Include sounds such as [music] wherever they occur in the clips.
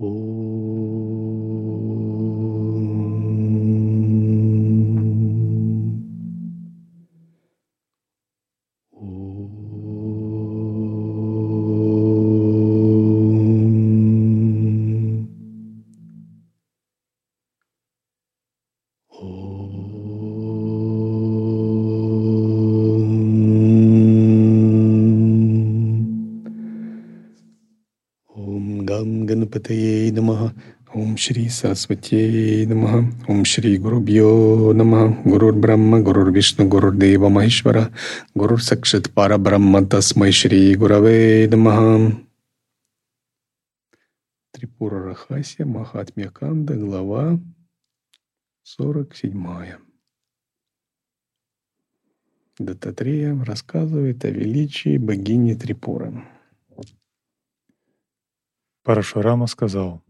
乌 Сарасвати Намаха, Ом Шри Гуру Бьо Намаха, Гурур Брахма, Гурур Вишну, Гурур Дева Махешвара, Гурур Сакшат Пара Брахма Тасмай Шри Гураве Намаха. Трипура Рахасия, Махатмья Канда, глава 47. Дататрея рассказывает о величии богини Трипуры. Парашурама сказал —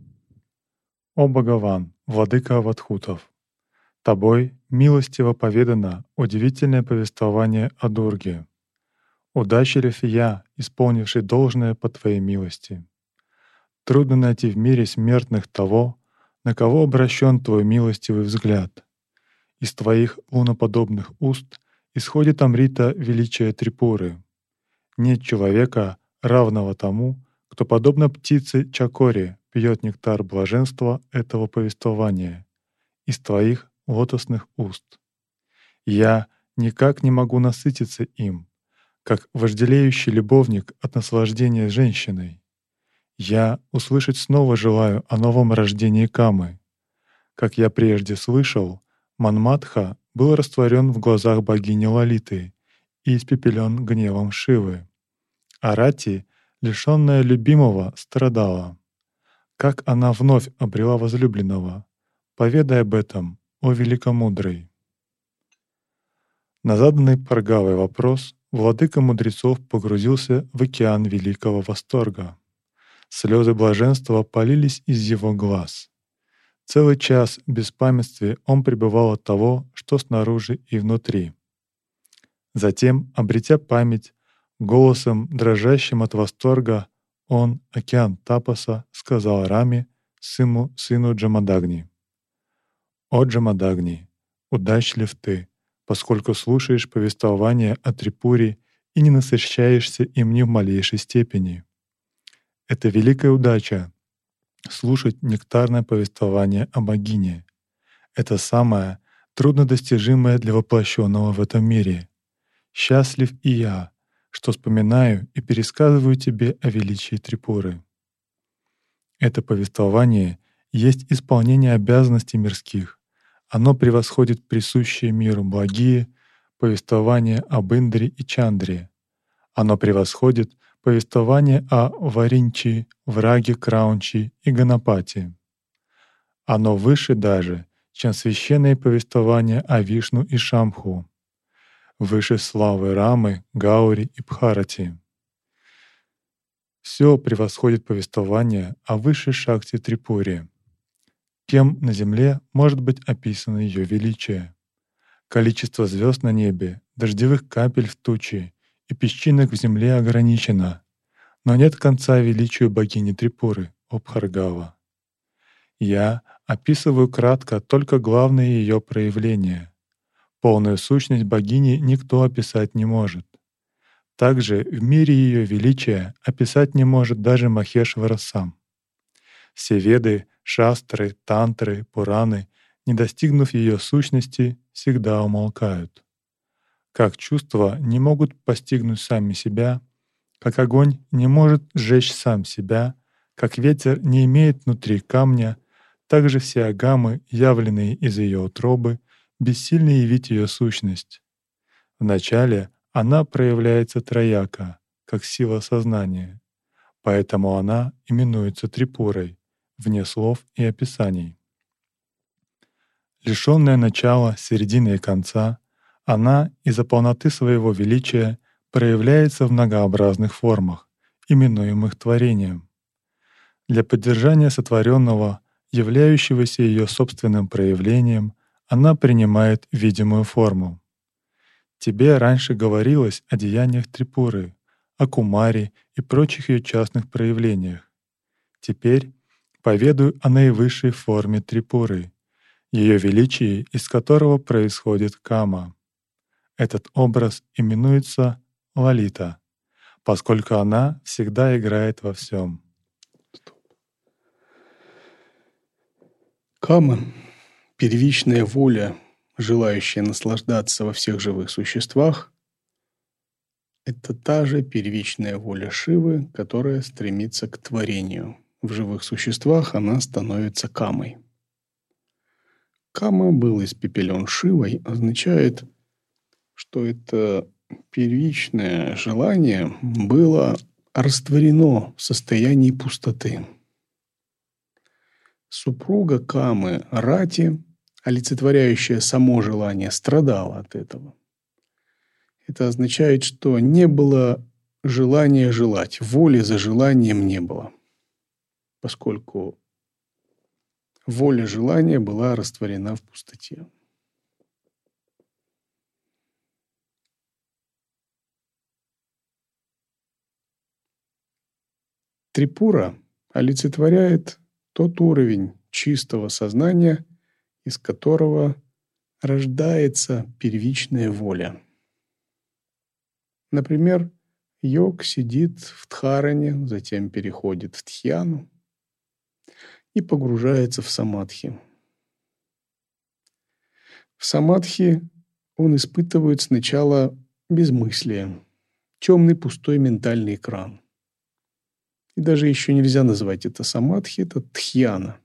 «О Бхагаван, владыка Аватхутов, тобой милостиво поведано удивительное повествование о Дурге. Удачлив я, исполнивший должное по твоей милости. Трудно найти в мире смертных того, на кого обращен твой милостивый взгляд. Из твоих луноподобных уст исходит Амрита величия Трипуры. Нет человека, равного тому, кто, подобно птице Чакори, пьет нектар блаженства этого повествования из твоих лотосных уст. Я никак не могу насытиться им, как вожделеющий любовник от наслаждения женщиной. Я услышать снова желаю о новом рождении Камы. Как я прежде слышал, Манматха был растворен в глазах богини Лалиты и испепелен гневом Шивы. Арати лишенная любимого, страдала. Как она вновь обрела возлюбленного? Поведай об этом, о великомудрый. На заданный Паргавой вопрос владыка мудрецов погрузился в океан великого восторга. Слезы блаженства полились из его глаз. Целый час в беспамятстве он пребывал от того, что снаружи и внутри. Затем, обретя память, Голосом, дрожащим от восторга, он, океан Тапаса, сказал Раме, сыну, сыну Джамадагни. «О Джамадагни, удачлив ты, поскольку слушаешь повествование о Трипуре и не насыщаешься им ни в малейшей степени. Это великая удача — слушать нектарное повествование о богине. Это самое труднодостижимое для воплощенного в этом мире. Счастлив и я, что вспоминаю и пересказываю тебе о величии Трипуры. Это повествование есть исполнение обязанностей мирских. Оно превосходит присущие миру благие повествования об Индре и Чандре. Оно превосходит повествование о Варинчи, Враге Краунчи и Ганапати. Оно выше даже, чем священные повествования о Вишну и Шамху, выше славы Рамы, Гаури и Бхарати. Все превосходит повествование о высшей шахте Трипури. Кем на Земле может быть описано ее величие? Количество звезд на небе, дождевых капель в тучи и песчинок в земле ограничено, но нет конца величию богини Трипуры, Обхаргава. Я описываю кратко только главные ее проявления, Полную сущность богини никто описать не может. Также в мире ее величия описать не может даже Махешвара сам. Все веды, шастры, тантры, пураны, не достигнув ее сущности, всегда умолкают. Как чувства не могут постигнуть сами себя, как огонь не может сжечь сам себя, как ветер не имеет внутри камня, так же все агамы, явленные из ее утробы, бессильно явить ее сущность. Вначале она проявляется трояко, как сила сознания, поэтому она именуется трипурой, вне слов и описаний. Лишенная начала, середины и конца, она из-за полноты своего величия проявляется в многообразных формах, именуемых творением. Для поддержания сотворенного, являющегося ее собственным проявлением, она принимает видимую форму. Тебе раньше говорилось о деяниях Трипуры, о Кумаре и прочих ее частных проявлениях. Теперь поведаю о наивысшей форме трипуры, ее величии, из которого происходит кама. Этот образ именуется Лалита, поскольку она всегда играет во всем. Кама — первичная воля, желающая наслаждаться во всех живых существах, это та же первичная воля Шивы, которая стремится к творению. В живых существах она становится камой. Кама был испепелен Шивой означает, что это первичное желание было растворено в состоянии пустоты. Супруга Камы Рати, олицетворяющая само желание, страдала от этого. Это означает, что не было желания желать, воли за желанием не было, поскольку воля желания была растворена в пустоте. Трипура олицетворяет тот уровень чистого сознания, из которого рождается первичная воля – Например, йог сидит в Дхаране, затем переходит в Тхьяну и погружается в самадхи. В самадхи он испытывает сначала безмыслие, темный пустой ментальный экран. И даже еще нельзя назвать это самадхи, это тхьяна.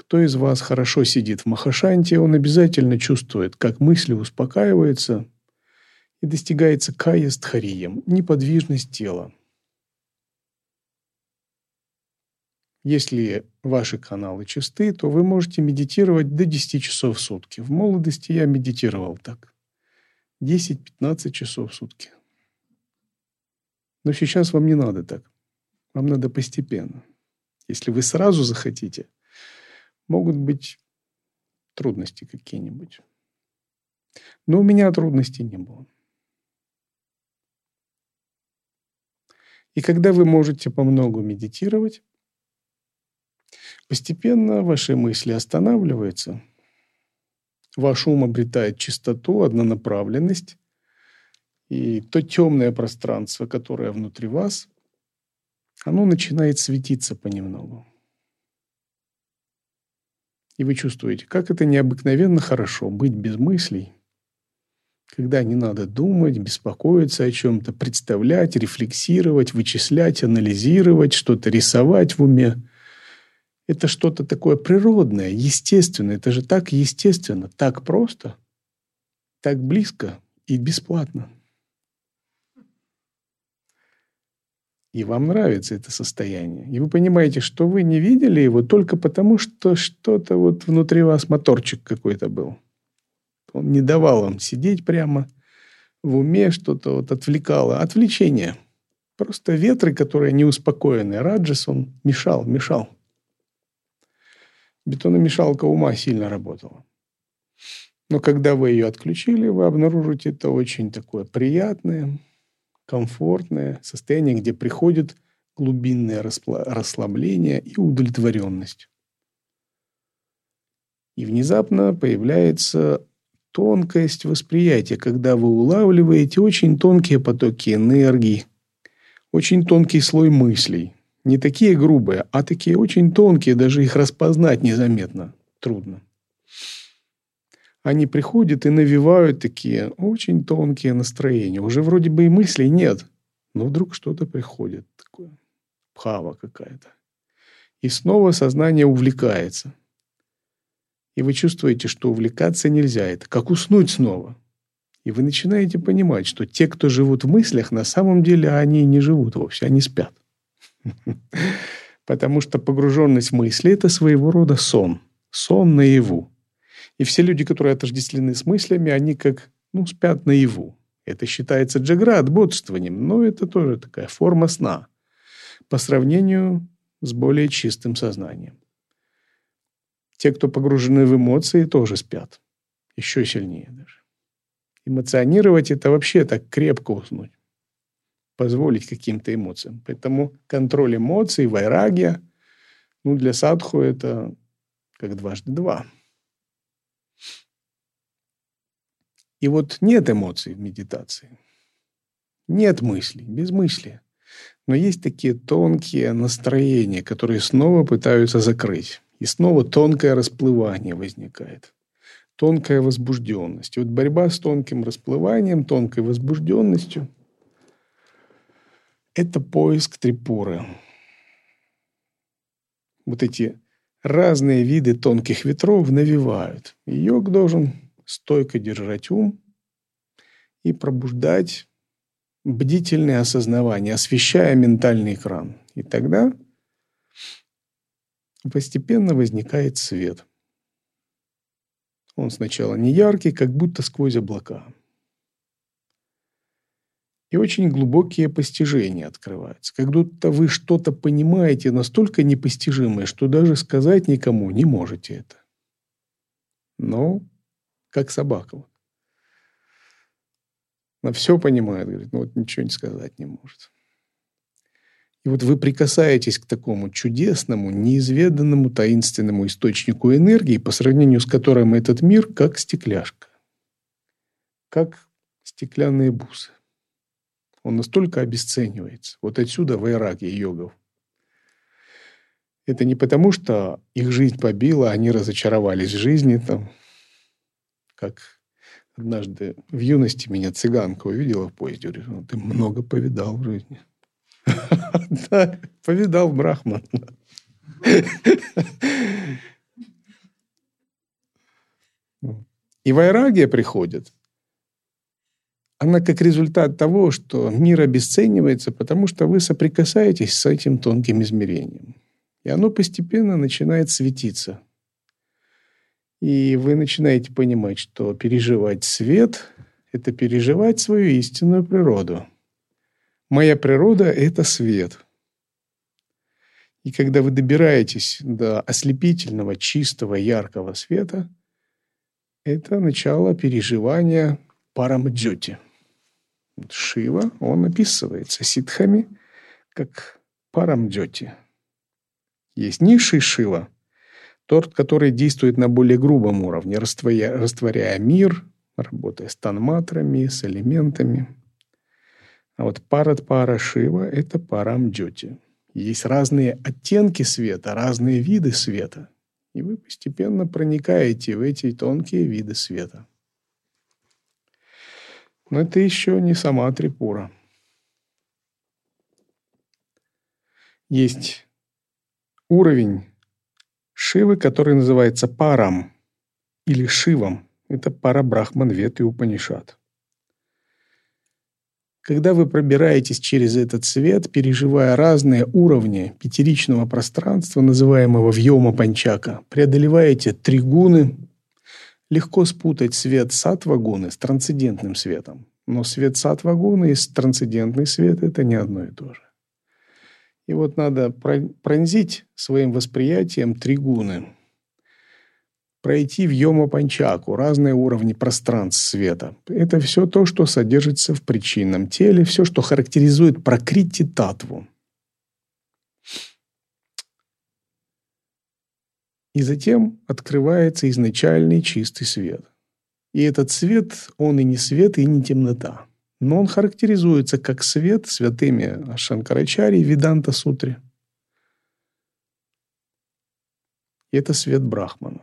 Кто из вас хорошо сидит в Махашанте, он обязательно чувствует, как мысли успокаиваются – и достигается кая стхарием, неподвижность тела. Если ваши каналы чисты, то вы можете медитировать до 10 часов в сутки. В молодости я медитировал так. 10-15 часов в сутки. Но сейчас вам не надо так. Вам надо постепенно. Если вы сразу захотите, могут быть трудности какие-нибудь. Но у меня трудностей не было. И когда вы можете по многу медитировать, постепенно ваши мысли останавливаются, ваш ум обретает чистоту, однонаправленность, и то темное пространство, которое внутри вас, оно начинает светиться понемногу. И вы чувствуете, как это необыкновенно хорошо быть без мыслей – когда не надо думать, беспокоиться о чем-то, представлять, рефлексировать, вычислять, анализировать, что-то рисовать в уме. Это что-то такое природное, естественное. Это же так естественно, так просто, так близко и бесплатно. И вам нравится это состояние. И вы понимаете, что вы не видели его только потому, что что-то вот внутри вас моторчик какой-то был. Он не давал вам сидеть прямо в уме, что-то вот отвлекало. Отвлечение. Просто ветры, которые не успокоены. Раджас, он мешал, мешал. Бетономешалка ума сильно работала. Но когда вы ее отключили, вы обнаружите это очень такое приятное, комфортное состояние, где приходит глубинное расслабление и удовлетворенность. И внезапно появляется тонкость восприятия, когда вы улавливаете очень тонкие потоки энергии, очень тонкий слой мыслей. Не такие грубые, а такие очень тонкие, даже их распознать незаметно трудно. Они приходят и навевают такие очень тонкие настроения. Уже вроде бы и мыслей нет, но вдруг что-то приходит такое, пхава какая-то. И снова сознание увлекается. И вы чувствуете, что увлекаться нельзя. Это как уснуть снова. И вы начинаете понимать, что те, кто живут в мыслях, на самом деле они не живут вовсе, они спят. [laughs] Потому что погруженность в мысли – это своего рода сон. Сон наяву. И все люди, которые отождествлены с мыслями, они как ну, спят наяву. Это считается джаград, бодрствованием, но это тоже такая форма сна по сравнению с более чистым сознанием. Те, кто погружены в эмоции, тоже спят. Еще сильнее даже. Эмоционировать – это вообще так крепко уснуть. Позволить каким-то эмоциям. Поэтому контроль эмоций, вайрагия Ну, для садху это как дважды два. И вот нет эмоций в медитации. Нет мыслей, без мысли. Но есть такие тонкие настроения, которые снова пытаются закрыть. И снова тонкое расплывание возникает. Тонкая возбужденность. И вот борьба с тонким расплыванием, тонкой возбужденностью – это поиск трипуры. Вот эти разные виды тонких ветров навевают. И йог должен стойко держать ум и пробуждать бдительное осознавание, освещая ментальный экран. И тогда постепенно возникает свет. Он сначала не яркий, как будто сквозь облака. И очень глубокие постижения открываются. Как будто вы что-то понимаете настолько непостижимое, что даже сказать никому не можете это. Но как собака. Она все понимает, говорит, ну вот ничего не сказать не может. И вот вы прикасаетесь к такому чудесному, неизведанному, таинственному источнику энергии, по сравнению с которым этот мир как стекляшка, как стеклянные бусы. Он настолько обесценивается. Вот отсюда вайраги йогов. Это не потому, что их жизнь побила, они разочаровались в жизни, там, как Однажды в юности меня цыганка увидела в поезде. Говорит, ну, ты много повидал в жизни. [laughs] Да, повидал Брахман. И вайрагия приходит. Она как результат того, что мир обесценивается, потому что вы соприкасаетесь с этим тонким измерением. И оно постепенно начинает светиться – и вы начинаете понимать, что переживать свет – это переживать свою истинную природу. Моя природа – это свет. И когда вы добираетесь до ослепительного, чистого, яркого света, это начало переживания парамджоти. Шива, он описывается ситхами как парамджоти. Есть низший Шива – тот, который действует на более грубом уровне, растворяя, растворяя мир, работая с танматрами, с элементами. А вот парад пара Шива – это парам джоти. Есть разные оттенки света, разные виды света. И вы постепенно проникаете в эти тонкие виды света. Но это еще не сама трипура. Есть уровень Шивы, который называется Парам или Шивом. Это пара Брахман, Вет и Упанишат. Когда вы пробираетесь через этот свет, переживая разные уровни пятеричного пространства, называемого Вьома Панчака, преодолеваете три гуны, легко спутать свет сатвагуны с трансцендентным светом. Но свет сатвагуны и трансцендентный свет – это не одно и то же. И вот надо пронзить своим восприятием три гуны. Пройти в йома-панчаку, разные уровни пространств света. Это все то, что содержится в причинном теле, все, что характеризует прокрити татву. И затем открывается изначальный чистый свет. И этот свет, он и не свет, и не темнота но он характеризуется как свет святыми Шанкарачари и Виданта Сутре. И это свет Брахмана.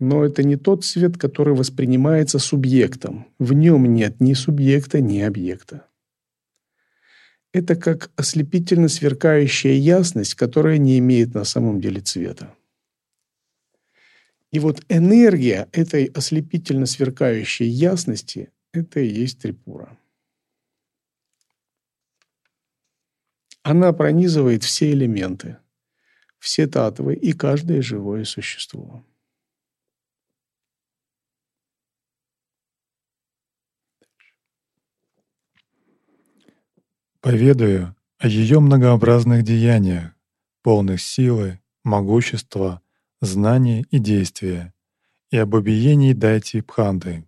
Но это не тот свет, который воспринимается субъектом. В нем нет ни субъекта, ни объекта. Это как ослепительно сверкающая ясность, которая не имеет на самом деле цвета. И вот энергия этой ослепительно сверкающей ясности – это и есть трипура. Она пронизывает все элементы, все татвы и каждое живое существо. Поведаю о ее многообразных деяниях, полных силы, могущества, знания и действия, и об убиении Дайти Пханды.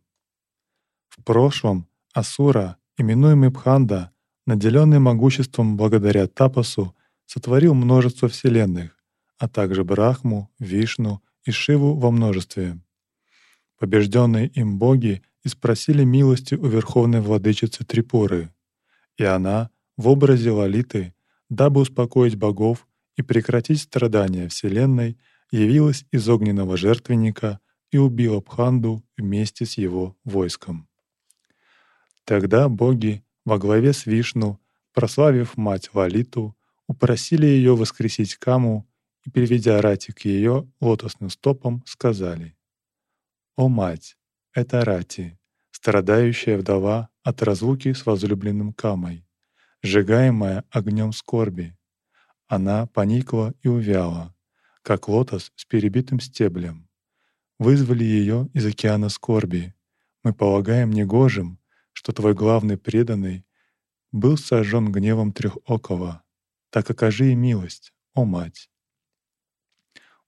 В прошлом Асура, именуемый Пханда, наделенный могуществом благодаря тапасу, сотворил множество вселенных, а также Брахму, Вишну и Шиву во множестве. Побежденные им боги и спросили милости у верховной владычицы Трипуры, и она в образе Лалиты, дабы успокоить богов и прекратить страдания Вселенной, явилась из огненного жертвенника и убила Пханду вместе с его войском. Тогда боги во главе с Вишну, прославив мать Лалиту, упросили ее воскресить Каму и, переведя Рати к ее лотосным стопам, сказали «О мать, это Рати, страдающая вдова от разлуки с возлюбленным Камой, сжигаемая огнем скорби. Она поникла и увяла, как лотос с перебитым стеблем. Вызвали ее из океана скорби. Мы полагаем негожим, что твой главный преданный был сожжен гневом трехокого. Так окажи и милость, о мать.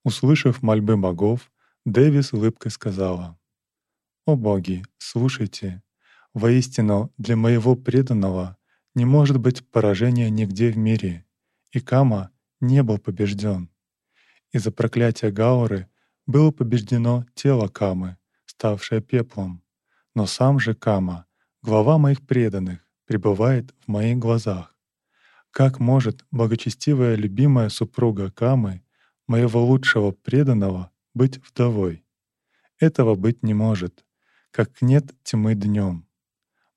Услышав мольбы богов, Дэвис улыбкой сказала, «О боги, слушайте, воистину для моего преданного не может быть поражения нигде в мире, и Кама не был побежден. Из-за проклятия Гауры было побеждено тело Камы, ставшее пеплом, но сам же Кама, глава моих преданных, пребывает в моих глазах. Как может благочестивая любимая супруга Камы, моего лучшего преданного, быть вдовой? Этого быть не может, как нет тьмы днем.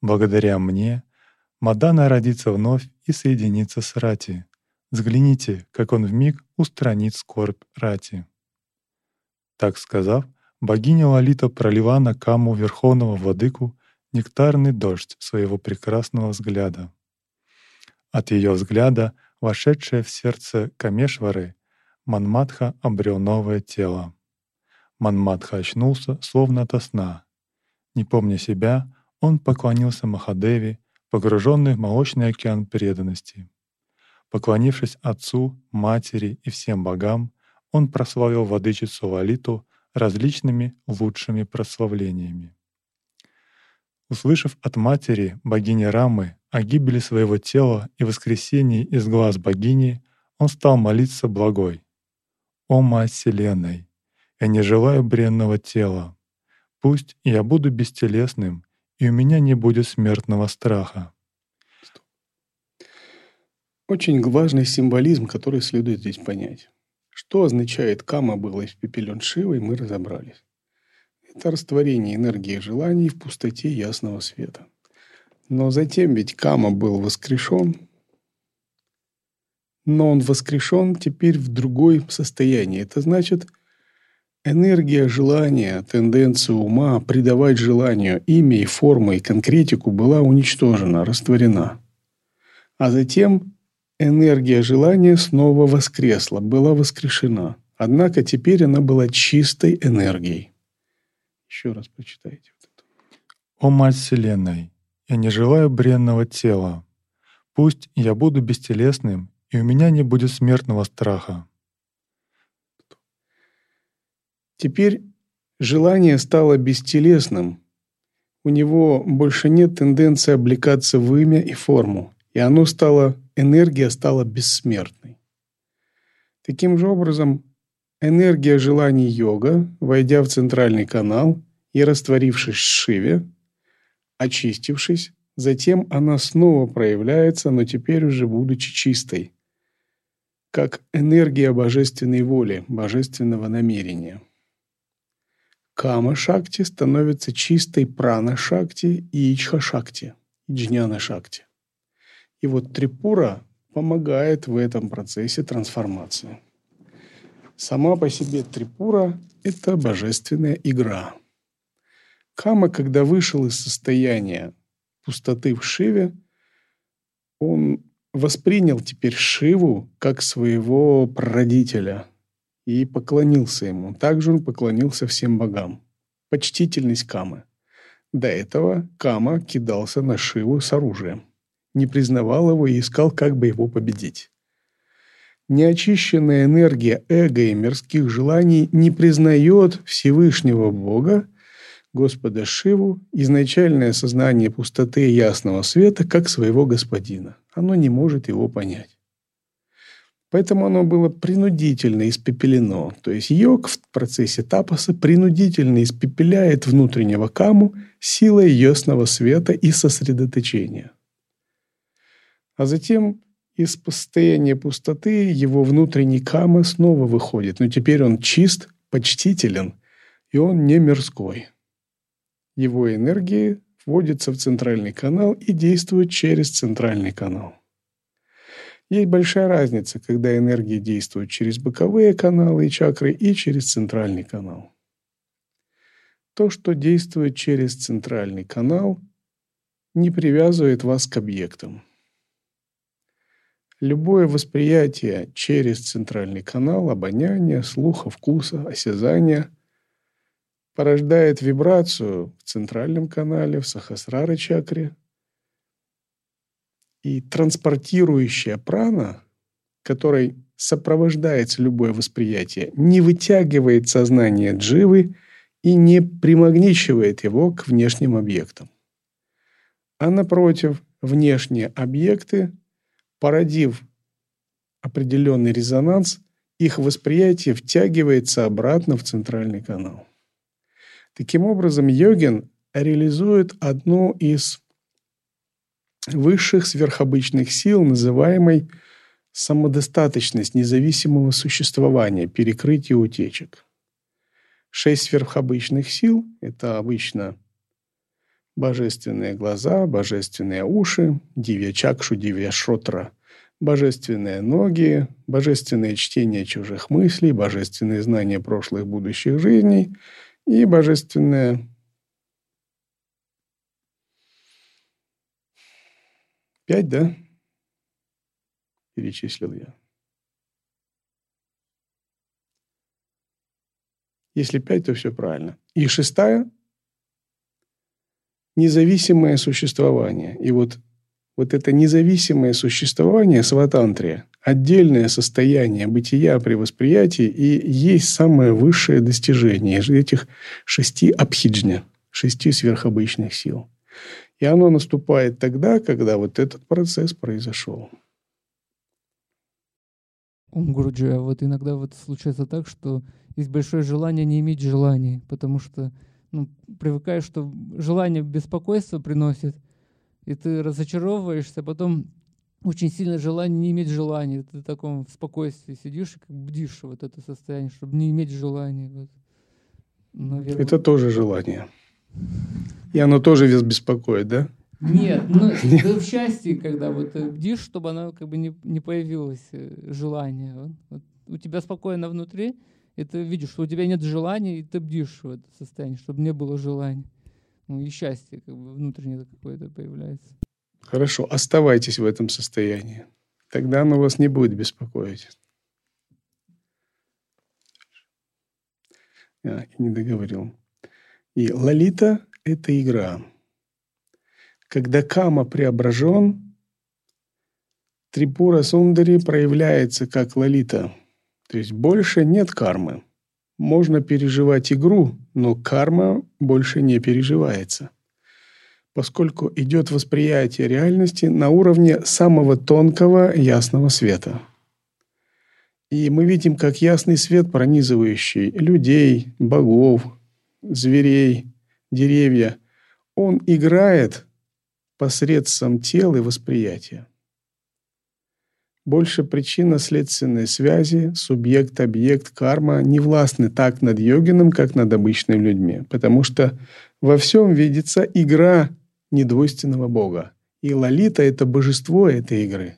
Благодаря мне Мадана родится вновь и соединится с Рати. Взгляните, как он вмиг устранит скорбь Рати. Так сказав, богиня Лалита пролила на каму Верховного Владыку нектарный дождь своего прекрасного взгляда. От ее взгляда, вошедшее в сердце Камешвары, Манматха обрел новое тело. Манматха очнулся, словно ото сна. Не помня себя, он поклонился Махадеви, погруженный в молочный океан преданности. Поклонившись отцу, матери и всем богам, он прославил владычицу Лалиту различными лучшими прославлениями. Услышав от матери богини Рамы о гибели своего тела и воскресении из глаз богини, он стал молиться благой. «О Мать Вселенной! Я не желаю бренного тела. Пусть я буду бестелесным, и у меня не будет смертного страха». Очень важный символизм, который следует здесь понять. Что означает «кама было испепелен Шивой», мы разобрались. Это растворение энергии желаний в пустоте ясного света. Но затем ведь Кама был воскрешен, но он воскрешен теперь в другой состоянии. Это значит, энергия желания, тенденция ума придавать желанию имя и форму и конкретику была уничтожена, растворена. А затем энергия желания снова воскресла, была воскрешена. Однако теперь она была чистой энергией. Еще раз прочитайте. Вот это. «О Мать Вселенной, я не желаю бренного тела. Пусть я буду бестелесным, и у меня не будет смертного страха». Теперь желание стало бестелесным. У него больше нет тенденции облекаться в имя и форму, и оно стало энергия стала бессмертной. Таким же образом, энергия желаний йога, войдя в центральный канал и растворившись в Шиве, очистившись, затем она снова проявляется, но теперь уже будучи чистой, как энергия божественной воли, божественного намерения. Кама-шакти становится чистой прана-шакти и ичха-шакти, джняна-шакти. И вот трипура помогает в этом процессе трансформации. Сама по себе трипура – это божественная игра. Кама, когда вышел из состояния пустоты в Шиве, он воспринял теперь Шиву как своего прародителя и поклонился ему. Также он поклонился всем богам. Почтительность Камы. До этого Кама кидался на Шиву с оружием не признавал его и искал, как бы его победить. Неочищенная энергия эго и мирских желаний не признает Всевышнего Бога, Господа Шиву, изначальное сознание пустоты и ясного света, как своего господина. Оно не может его понять. Поэтому оно было принудительно испепелено. То есть йог в процессе тапаса принудительно испепеляет внутреннего каму силой ясного света и сосредоточения. А затем из состояния пустоты его внутренний кама снова выходит, но теперь он чист, почтителен, и он не мирской. Его энергия вводится в центральный канал и действует через центральный канал. Есть большая разница, когда энергия действует через боковые каналы и чакры и через центральный канал. То, что действует через центральный канал, не привязывает вас к объектам. Любое восприятие через центральный канал обоняния, слуха, вкуса, осязания порождает вибрацию в центральном канале, в сахасрара чакре, и транспортирующая прана, которой сопровождается любое восприятие, не вытягивает сознание дживы и не примагничивает его к внешним объектам. А напротив, внешние объекты, породив определенный резонанс, их восприятие втягивается обратно в центральный канал. Таким образом, йогин реализует одну из высших сверхобычных сил, называемой самодостаточность независимого существования, перекрытие утечек. Шесть сверхобычных сил – это обычно божественные глаза, божественные уши, дивья чакшу, дивья шотра, божественные ноги, божественное чтение чужих мыслей, божественные знания прошлых будущих жизней и божественное Пять, да? Перечислил я. Если пять, то все правильно. И шестая – независимое существование. И вот, вот это независимое существование сватантрия, отдельное состояние бытия при восприятии и есть самое высшее достижение из этих шести абхиджня, шести сверхобычных сил. И оно наступает тогда, когда вот этот процесс произошел. Гуруджи, а вот иногда вот случается так, что есть большое желание не иметь желаний, потому что ну, привыкаешь, что желание беспокойства приносит, и ты разочаровываешься, потом очень сильное желание не иметь желаний. Ты в таком спокойствии сидишь и как бдишь вот это состояние, чтобы не иметь желаний. Вот. Наверное. Это тоже желание. И оно тоже вес беспокоит, да? Нет, ну, [laughs] ты в счастье, когда вот бдишь, чтобы оно как бы не, не появилось э, желание. Вот, вот у тебя спокойно внутри, и ты видишь, что у тебя нет желания, и ты бдишь в это состояние, чтобы не было желания. Ну и счастье как бы внутреннее какое-то появляется. Хорошо, оставайтесь в этом состоянии. Тогда оно вас не будет беспокоить. Я не договорил. И лолита – это игра. Когда кама преображен, Трипура Сундари проявляется как лолита. То есть больше нет кармы. Можно переживать игру, но карма больше не переживается. Поскольку идет восприятие реальности на уровне самого тонкого ясного света. И мы видим, как ясный свет, пронизывающий людей, богов, зверей, деревья, он играет посредством тела и восприятия. Больше причинно-следственной связи, субъект, объект, карма не властны так над йогином, как над обычными людьми, потому что во всем видится игра недвойственного Бога. И Лолита – это божество этой игры.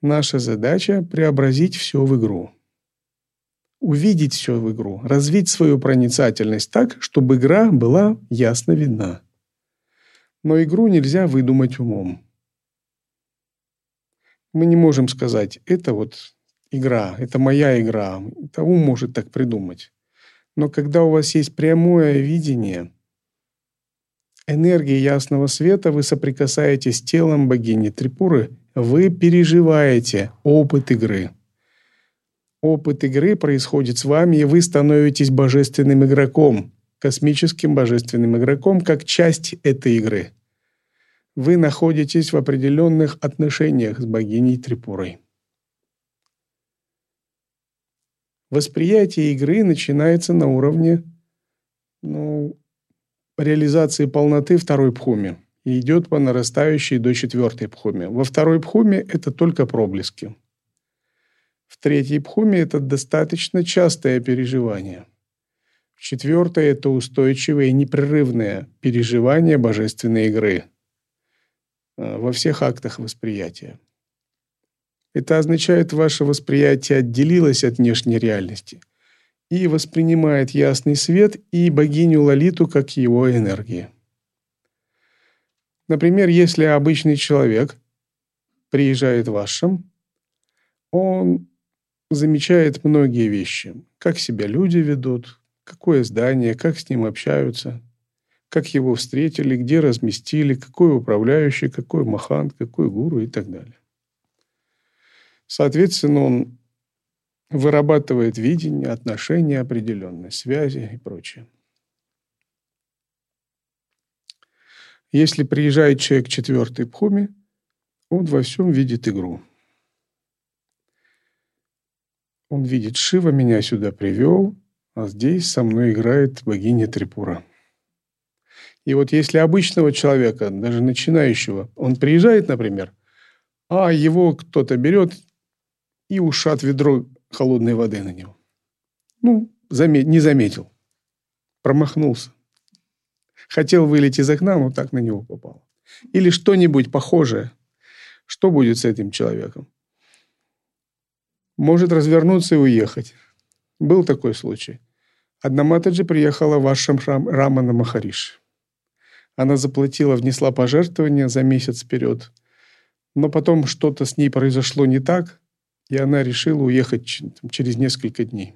Наша задача – преобразить все в игру увидеть все в игру, развить свою проницательность так, чтобы игра была ясно видна. Но игру нельзя выдумать умом. Мы не можем сказать, это вот игра, это моя игра, это ум может так придумать. Но когда у вас есть прямое видение, энергии ясного света, вы соприкасаетесь с телом богини Трипуры, вы переживаете опыт игры – Опыт игры происходит с вами, и вы становитесь божественным игроком, космическим божественным игроком, как часть этой игры. Вы находитесь в определенных отношениях с богиней Трипурой. Восприятие игры начинается на уровне ну, реализации полноты второй пхуми и идет по нарастающей до четвертой пхуми. Во второй пхуме это только проблески. В третьей пхуме это достаточно частое переживание. В четвертой это устойчивое непрерывное переживание божественной игры во всех актах восприятия. Это означает, ваше восприятие отделилось от внешней реальности и воспринимает ясный свет и богиню Лалиту как его энергии. Например, если обычный человек приезжает в Ашам, он замечает многие вещи. Как себя люди ведут, какое здание, как с ним общаются, как его встретили, где разместили, какой управляющий, какой махант, какой гуру и так далее. Соответственно, он вырабатывает видение, отношения определенные, связи и прочее. Если приезжает человек четвертой пхуми, он во всем видит игру. Он видит, Шива меня сюда привел, а здесь со мной играет богиня Трипура. И вот если обычного человека, даже начинающего, он приезжает, например, а его кто-то берет и ушат ведро холодной воды на него. Ну, замет, не заметил. Промахнулся. Хотел вылететь из окна, но так на него попало. Или что-нибудь похожее. Что будет с этим человеком? Может развернуться и уехать. Был такой случай. Одна Матаджи приехала в Ашам Рамана Махариш. Она заплатила, внесла пожертвования за месяц вперед. Но потом что-то с ней произошло не так, и она решила уехать через несколько дней.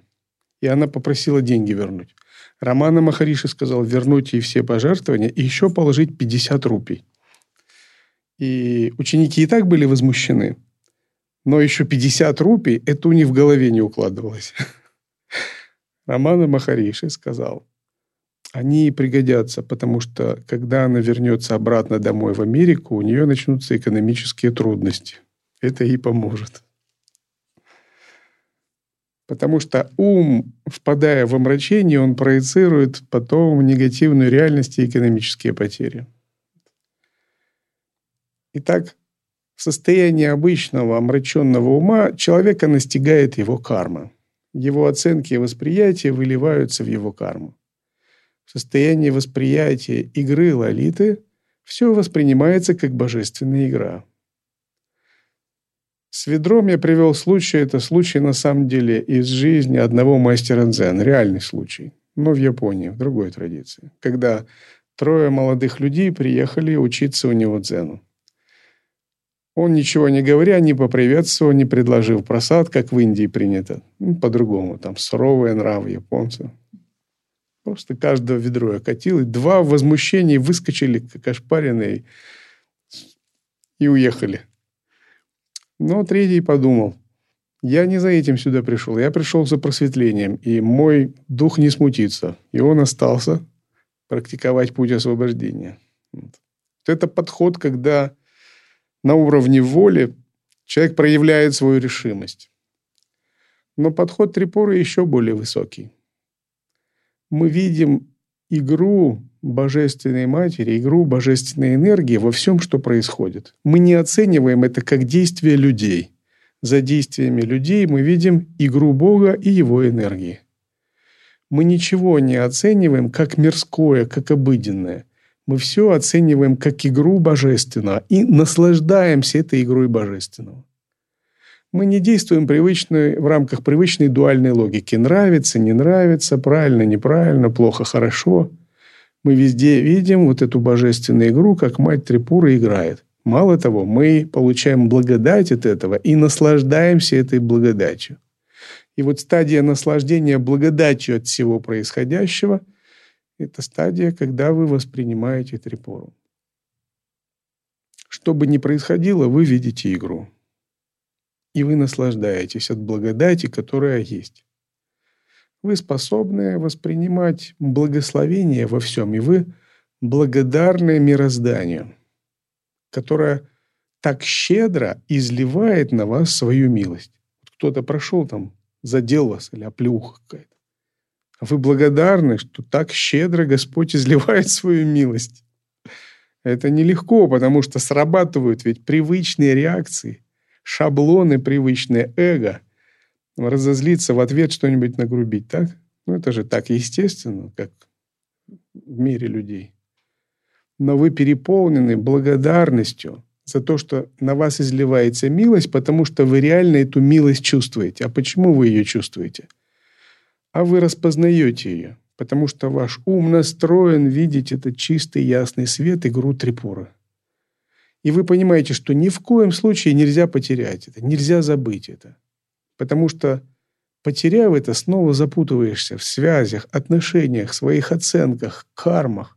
И она попросила деньги вернуть. Романа Махариши сказал вернуть ей все пожертвования и еще положить 50 рупий. И ученики и так были возмущены. Но еще 50 рупий, это у них в голове не укладывалось. [laughs] Романа Махариши сказал, они пригодятся, потому что когда она вернется обратно домой в Америку, у нее начнутся экономические трудности. Это ей поможет. Потому что ум, впадая в омрачение, он проецирует потом негативную реальность и экономические потери. Итак, в состоянии обычного омраченного ума человека настигает его карма. Его оценки и восприятия выливаются в его карму. В состоянии восприятия игры лолиты все воспринимается как божественная игра – с ведром я привел случай, это случай на самом деле из жизни одного мастера дзен, реальный случай, но в Японии, в другой традиции, когда трое молодых людей приехали учиться у него дзену. Он, ничего не говоря, не поприветствовал, не предложил просад, как в Индии принято. Ну, по-другому, там суровые нравы японцев. Просто каждое ведро окатил, и два в возмущении выскочили, как ошпаренные, и уехали. Но третий подумал, я не за этим сюда пришел, я пришел за просветлением, и мой дух не смутится. И он остался практиковать путь освобождения. Вот. Это подход, когда на уровне воли человек проявляет свою решимость. Но подход Трипуры еще более высокий. Мы видим игру Божественной Матери, игру Божественной энергии во всем, что происходит. Мы не оцениваем это как действие людей. За действиями людей мы видим игру Бога и Его энергии. Мы ничего не оцениваем как мирское, как обыденное. Мы все оцениваем как игру Божественного и наслаждаемся этой игрой Божественного. Мы не действуем привычной, в рамках привычной дуальной логики. Нравится, не нравится, правильно, неправильно, плохо, хорошо. Мы везде видим вот эту божественную игру, как мать Трипура играет. Мало того, мы получаем благодать от этого и наслаждаемся этой благодатью. И вот стадия наслаждения благодатью от всего происходящего – это стадия, когда вы воспринимаете Трипуру. Что бы ни происходило, вы видите игру и вы наслаждаетесь от благодати, которая есть. Вы способны воспринимать благословение во всем, и вы благодарны мирозданию, которое так щедро изливает на вас свою милость. Кто-то прошел там задел вас или оплюха какая-то. А вы благодарны, что так щедро Господь изливает свою милость. Это нелегко, потому что срабатывают ведь привычные реакции, шаблоны привычные эго. Разозлиться в ответ что-нибудь нагрубить, так? Ну, это же так естественно, как в мире людей. Но вы переполнены благодарностью за то, что на вас изливается милость, потому что вы реально эту милость чувствуете. А почему вы ее чувствуете? А вы распознаете ее, потому что ваш ум настроен видеть этот чистый ясный свет игру Трипура. И вы понимаете, что ни в коем случае нельзя потерять это, нельзя забыть это. Потому что, потеряв это, снова запутываешься в связях, отношениях, своих оценках, кармах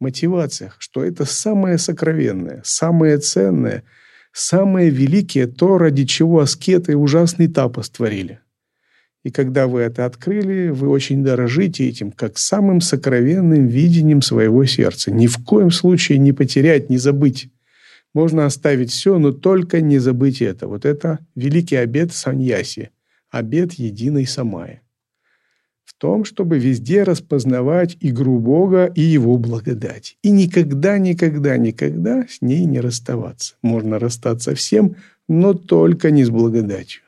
мотивациях, что это самое сокровенное, самое ценное, самое великое то, ради чего аскеты ужасный тапос творили. И когда вы это открыли, вы очень дорожите этим, как самым сокровенным видением своего сердца. Ни в коем случае не потерять, не забыть. Можно оставить все, но только не забыть это. Вот это великий обет саньяси, обет единой самая том, чтобы везде распознавать игру Бога и Его благодать. И никогда, никогда, никогда с ней не расставаться. Можно расстаться всем, но только не с благодатью.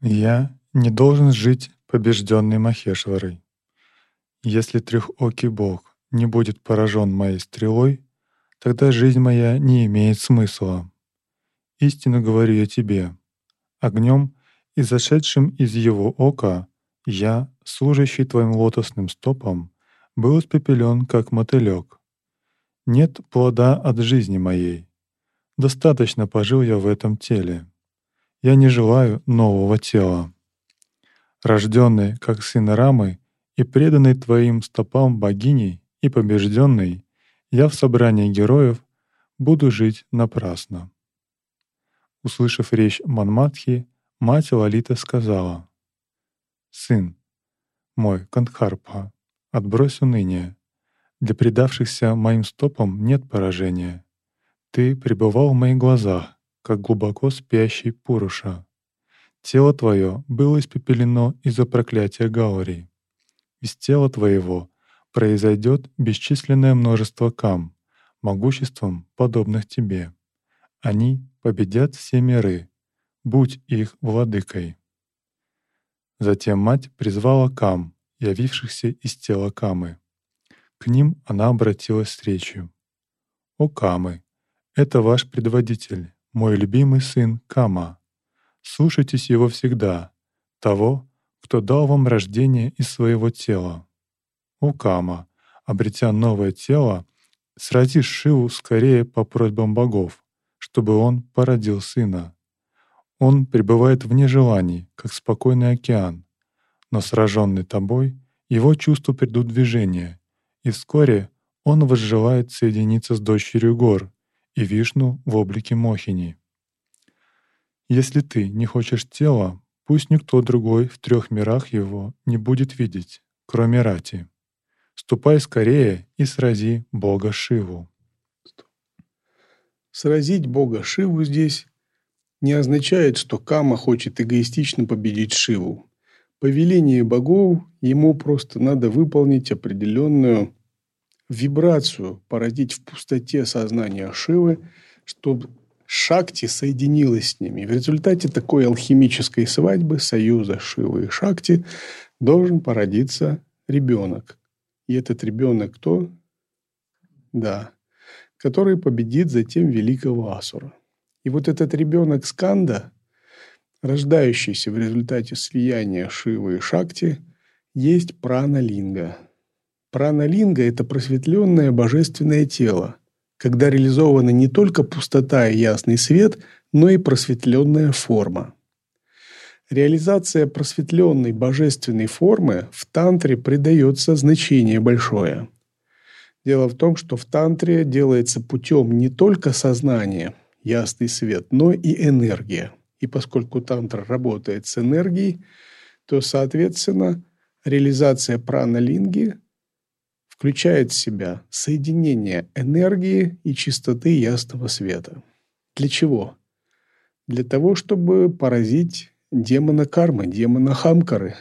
Я не должен жить побежденный Махешварой. Если трехокий Бог не будет поражен моей стрелой, тогда жизнь моя не имеет смысла. Истину говорю я тебе, огнем и зашедшим из его ока, я, служащий твоим лотосным стопом, был испепелен, как мотылек. Нет плода от жизни моей. Достаточно пожил я в этом теле. Я не желаю нового тела. Рожденный, как сын Рамы, и преданный твоим стопам богиней и побежденный, я в собрании героев буду жить напрасно. Услышав речь Манматхи, мать Лалита сказала, «Сын мой, Кандхарпа, отбрось уныние. Для предавшихся моим стопам нет поражения. Ты пребывал в моих глазах, как глубоко спящий Пуруша. Тело твое было испепелено из-за проклятия Гаори. Из тела твоего произойдет бесчисленное множество кам, могуществом подобных тебе. Они победят все миры, будь их владыкой. Затем мать призвала Кам, явившихся из тела Камы. К ним она обратилась с речью. «О Камы, это ваш предводитель, мой любимый сын Кама. Слушайтесь его всегда, того, кто дал вам рождение из своего тела. О Кама, обретя новое тело, срази Шиву скорее по просьбам богов, чтобы он породил сына. Он пребывает вне желаний, как спокойный океан, но сраженный тобой, его чувства придут в движение, и вскоре он возжелает соединиться с дочерью гор и Вишну в облике Мохини. Если ты не хочешь тела, пусть никто другой в трех мирах его не будет видеть, кроме Рати. Ступай скорее и срази Бога Шиву. Сразить бога Шиву здесь не означает, что Кама хочет эгоистично победить Шиву. По велению богов ему просто надо выполнить определенную вибрацию, породить в пустоте сознания Шивы, чтобы Шакти соединилась с ними. В результате такой алхимической свадьбы, союза Шивы и Шакти, должен породиться ребенок. И этот ребенок кто? Да, который победит затем великого Асура. И вот этот ребенок Сканда, рождающийся в результате слияния Шивы и Шакти, есть праналинга. Праналинга – это просветленное божественное тело, когда реализована не только пустота и ясный свет, но и просветленная форма. Реализация просветленной божественной формы в тантре придается значение большое – Дело в том, что в тантре делается путем не только сознания, ясный свет, но и энергия. И поскольку тантра работает с энергией, то, соответственно, реализация праналинги включает в себя соединение энергии и чистоты ясного света. Для чего? для того, чтобы поразить демона кармы, демона хамкары.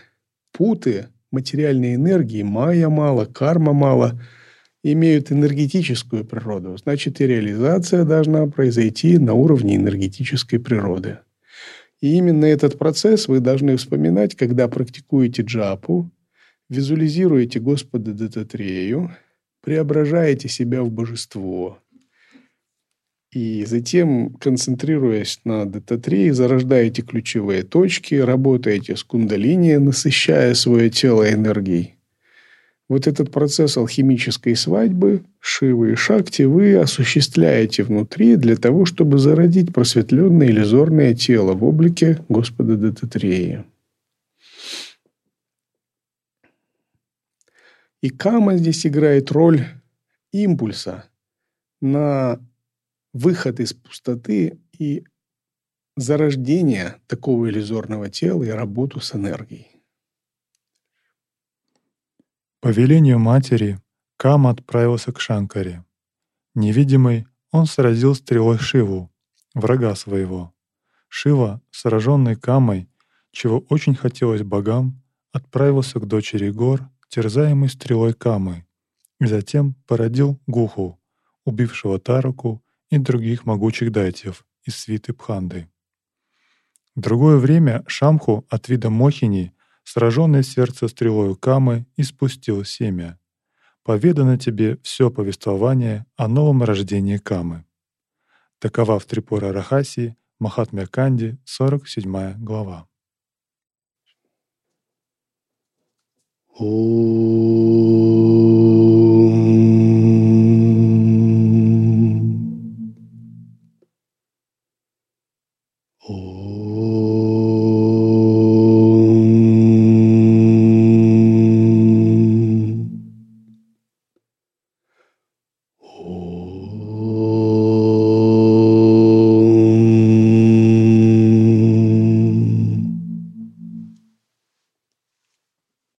Путы материальной энергии, майя мало, карма мало, имеют энергетическую природу. Значит, и реализация должна произойти на уровне энергетической природы. И именно этот процесс вы должны вспоминать, когда практикуете джапу, визуализируете Господа Дататрею, преображаете себя в божество. И затем, концентрируясь на дататрее, зарождаете ключевые точки, работаете с кундалини, насыщая свое тело энергией. Вот этот процесс алхимической свадьбы, Шивы и Шакти, вы осуществляете внутри для того, чтобы зародить просветленное иллюзорное тело в облике Господа Дататрея. И кама здесь играет роль импульса на выход из пустоты и зарождение такого иллюзорного тела и работу с энергией. По велению матери Кама отправился к Шанкаре. Невидимый он сразил стрелой Шиву, врага своего. Шива, сраженный Камой, чего очень хотелось богам, отправился к дочери гор терзаемый стрелой Камы, и затем породил Гуху, убившего Тараку и других могучих дайтев из свиты Пханды. В другое время Шамху от вида Мохини, сраженный в сердце стрелою Камы, испустил семя. Поведано тебе все повествование о новом рождении Камы. Такова в Трипура Рахаси, Махатмя Канди, 47 глава. Oh.